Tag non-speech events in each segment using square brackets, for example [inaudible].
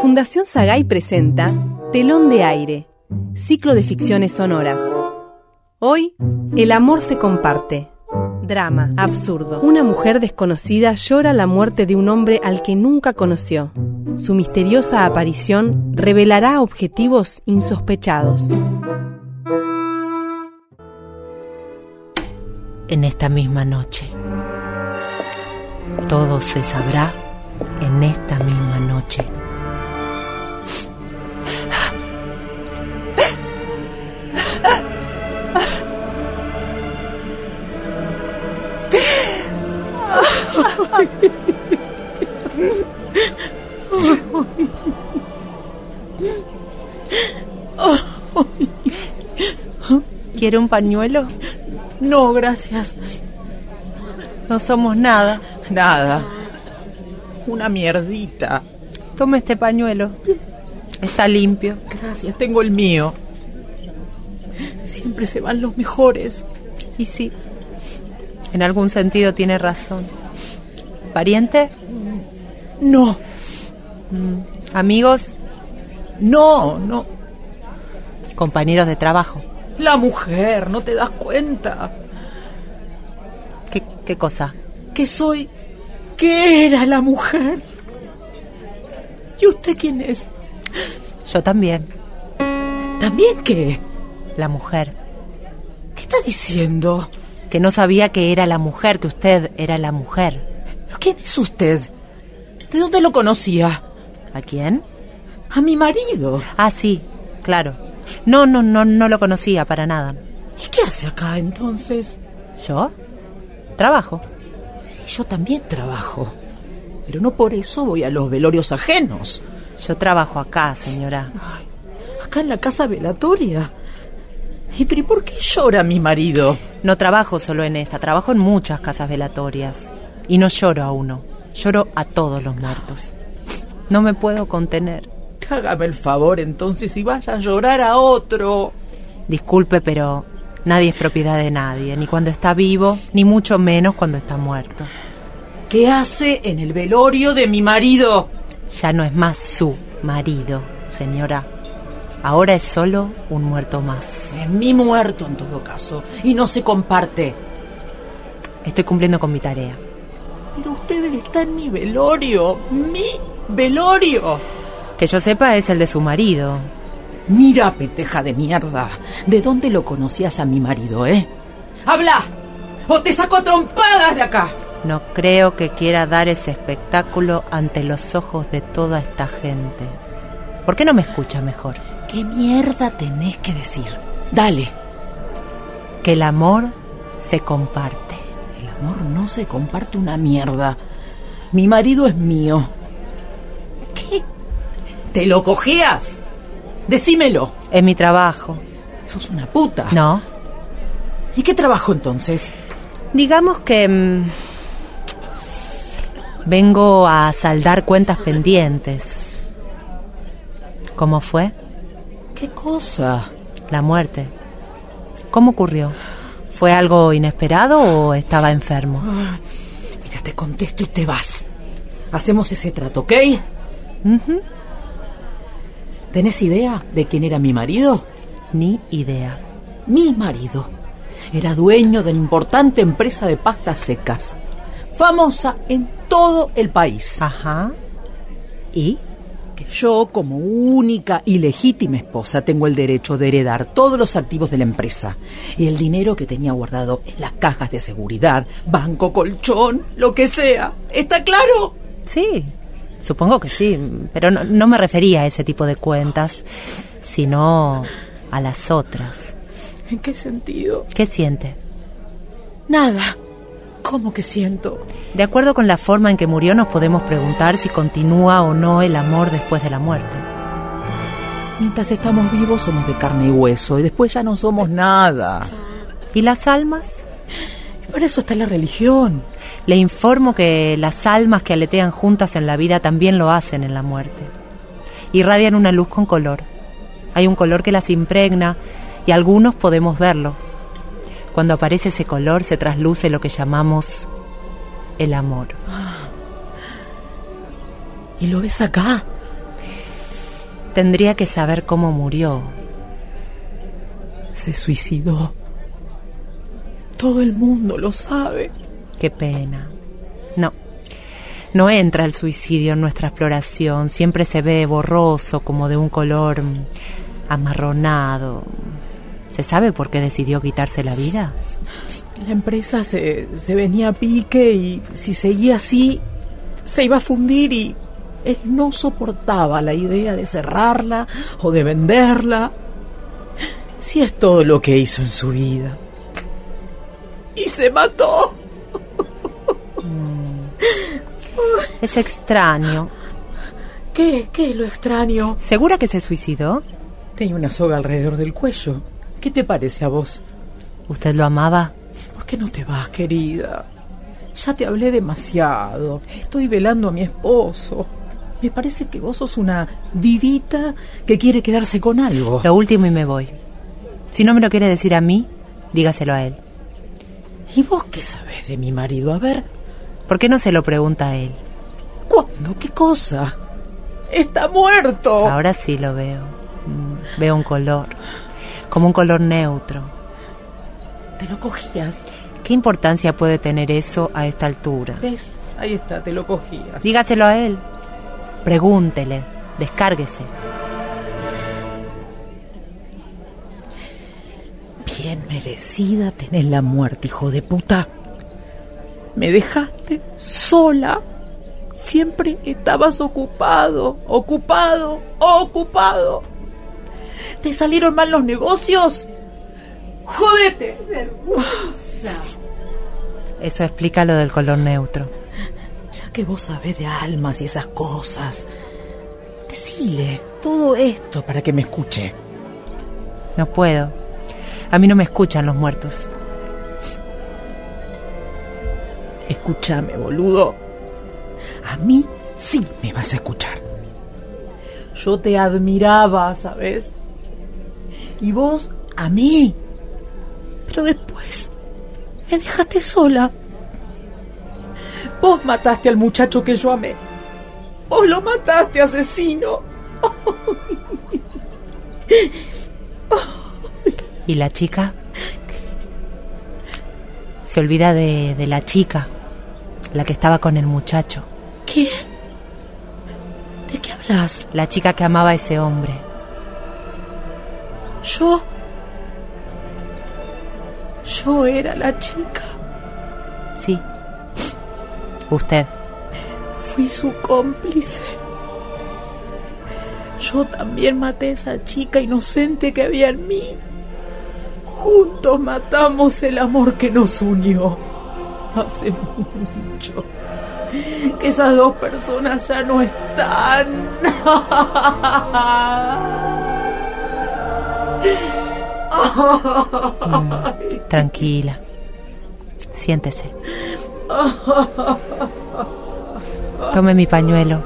Fundación Sagay presenta Telón de Aire, ciclo de ficciones sonoras. Hoy, el amor se comparte. Drama, absurdo. Una mujer desconocida llora la muerte de un hombre al que nunca conoció. Su misteriosa aparición revelará objetivos insospechados. En esta misma noche. Todo se sabrá en esta misma noche. ¿Quiere un pañuelo? No, gracias. No somos nada. Nada. Una mierdita. Tome este pañuelo. Está limpio. Gracias, tengo el mío. Siempre se van los mejores. Y sí, en algún sentido tiene razón. ¿Pariente? No, Mm, ¿Amigos? no, no. ¿Compañeros de trabajo? La mujer, ¿no te das cuenta? ¿Qué, qué cosa? Que soy... ¿Qué era la mujer? ¿Y usted quién es? Yo también. ¿También qué? La mujer. ¿Qué está diciendo? Que no sabía que era la mujer, que usted era la mujer. ¿Pero quién es usted? ¿De dónde lo conocía? ¿A quién? A mi marido. Ah, sí, claro. No, no, no, no lo conocía para nada. ¿Y qué hace acá entonces? ¿Yo? Trabajo. Yo también trabajo. Pero no por eso voy a los velorios ajenos. Yo trabajo acá, señora. Ay, acá en la casa velatoria. ¿Y pero ¿y por qué llora mi marido? No trabajo solo en esta, trabajo en muchas casas velatorias. Y no lloro a uno, lloro a todos los muertos. No me puedo contener. Hágame el favor entonces y vaya a llorar a otro. Disculpe, pero nadie es propiedad de nadie, ni cuando está vivo, ni mucho menos cuando está muerto. ¿Qué hace en el velorio de mi marido? Ya no es más su marido, señora. Ahora es solo un muerto más. Es mi muerto en todo caso. Y no se comparte. Estoy cumpliendo con mi tarea. Pero usted está en mi velorio. Mi velorio. Que yo sepa es el de su marido. Mira, peteja de mierda. ¿De dónde lo conocías a mi marido, eh? ¡Habla! ¡O te saco a trompadas de acá! No creo que quiera dar ese espectáculo ante los ojos de toda esta gente. ¿Por qué no me escucha mejor? ¿Qué mierda tenés que decir? Dale. Que el amor se comparte. El amor no se comparte una mierda. Mi marido es mío. ¿Qué? ¿Te lo cogías? Decímelo. Es mi trabajo. Sos una puta. No. ¿Y qué trabajo entonces? Digamos que... mm, vengo a saldar cuentas pendientes. ¿Cómo fue? ¿Qué cosa? La muerte. ¿Cómo ocurrió? ¿Fue algo inesperado o estaba enfermo? Ah, Mira, te contesto y te vas. Hacemos ese trato, ¿ok? Ujú, ¿Tenés idea de quién era mi marido? Ni idea. Mi marido era dueño de una importante empresa de pastas secas, famosa en todo el país. Ajá. ¿Y? Que yo, como única y legítima esposa, tengo el derecho de heredar todos los activos de la empresa y el dinero que tenía guardado en las cajas de seguridad, banco, colchón, lo que sea. ¿Está claro? Sí, supongo que sí, pero no, no me refería a ese tipo de cuentas, sino a las otras. ¿En qué sentido? ¿Qué siente? Nada. ¿Cómo que siento? De acuerdo con la forma en que murió, nos podemos preguntar si continúa o no el amor después de la muerte. Mientras estamos vivos somos de carne y hueso y después ya no somos nada. ¿Y las almas? Por eso está la religión. Le informo que las almas que aletean juntas en la vida también lo hacen en la muerte. Irradian una luz con color. Hay un color que las impregna y algunos podemos verlo. Cuando aparece ese color se trasluce lo que llamamos el amor. ¿Y lo ves acá? Tendría que saber cómo murió. Se suicidó. Todo el mundo lo sabe. Qué pena. No. No entra el suicidio en nuestra exploración. Siempre se ve borroso, como de un color amarronado. ¿Se sabe por qué decidió quitarse la vida? La empresa se, se venía a pique y si seguía así, se iba a fundir y él no soportaba la idea de cerrarla o de venderla. Si es todo lo que hizo en su vida. Y se mató. Es extraño. ¿Qué? ¿Qué es lo extraño? ¿Segura que se suicidó? Tenía una soga alrededor del cuello. ¿Qué te parece a vos? ¿Usted lo amaba? ¿Por qué no te vas, querida? Ya te hablé demasiado. Estoy velando a mi esposo. Me parece que vos sos una vivita que quiere quedarse con algo. Lo último y me voy. Si no me lo quiere decir a mí, dígaselo a él. ¿Y vos qué sabés de mi marido? A ver, ¿Por qué no se lo pregunta a él? ¿cuándo? ¿Qué cosa? Está muerto. Ahora sí lo veo. Mm, Veo un color. Como un color neutro. Te lo cogías. ¿Qué importancia puede tener eso a esta altura? ¿Ves? Ahí está, te lo cogías. Dígaselo a él. Pregúntele. Descárguese. Bien merecida tenés la muerte, hijo de puta. Me dejaste sola. Siempre estabas ocupado, ocupado, ocupado. ¿Te salieron mal los negocios? ¡Jódete! Eso explica lo del color neutro. Ya que vos sabés de almas y esas cosas, decile todo esto para que me escuche. No puedo. A mí no me escuchan los muertos. Escúchame, boludo. A mí sí me vas a escuchar. Yo te admiraba, ¿sabes? Y vos a mí. Pero después me dejaste sola. Vos mataste al muchacho que yo amé. Vos lo mataste, asesino. [laughs] ¿Y la chica? Se olvida de, de la chica, la que estaba con el muchacho, ¿Qué? ¿De qué hablas? la chica que amaba a ese hombre. Yo. Yo era la chica. Sí. Usted. Fui su cómplice. Yo también maté a esa chica inocente que había en mí. Juntos matamos el amor que nos unió. Hace mucho. Que esas dos personas ya no están. Tranquila. Siéntese. Tome mi pañuelo.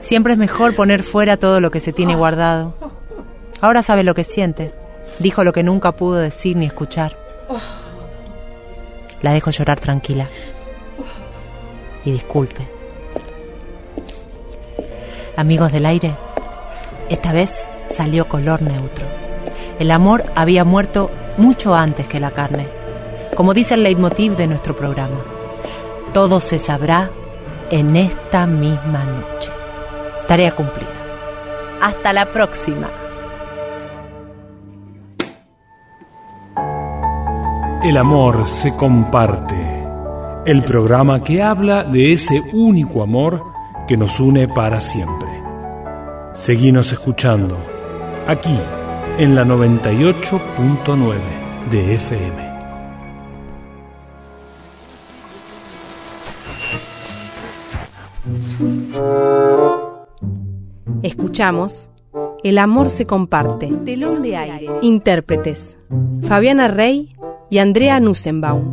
Siempre es mejor poner fuera todo lo que se tiene guardado. Ahora sabe lo que siente. Dijo lo que nunca pudo decir ni escuchar. La dejo llorar tranquila. Y disculpe. Amigos del aire, esta vez salió color neutro. El amor había muerto mucho antes que la carne. Como dice el leitmotiv de nuestro programa, todo se sabrá en esta misma noche. Tarea cumplida. Hasta la próxima. El amor se comparte. El programa que habla de ese único amor que nos une para siempre. Seguimos escuchando aquí en la 98.9 de FM. Escuchamos El amor se comparte. Telón de aire. Intérpretes. Fabiana Rey y Andrea Nussenbaum.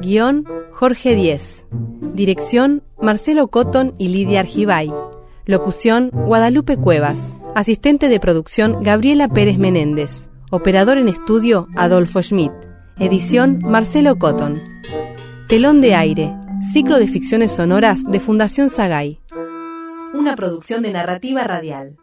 Guión Jorge Díez. Dirección Marcelo Cotton y Lidia Argibay. Locución Guadalupe Cuevas. Asistente de producción Gabriela Pérez Menéndez. Operador en estudio Adolfo Schmidt. Edición Marcelo Cotton. Telón de aire. Ciclo de ficciones sonoras de Fundación Sagay. una producción de narrativa radial.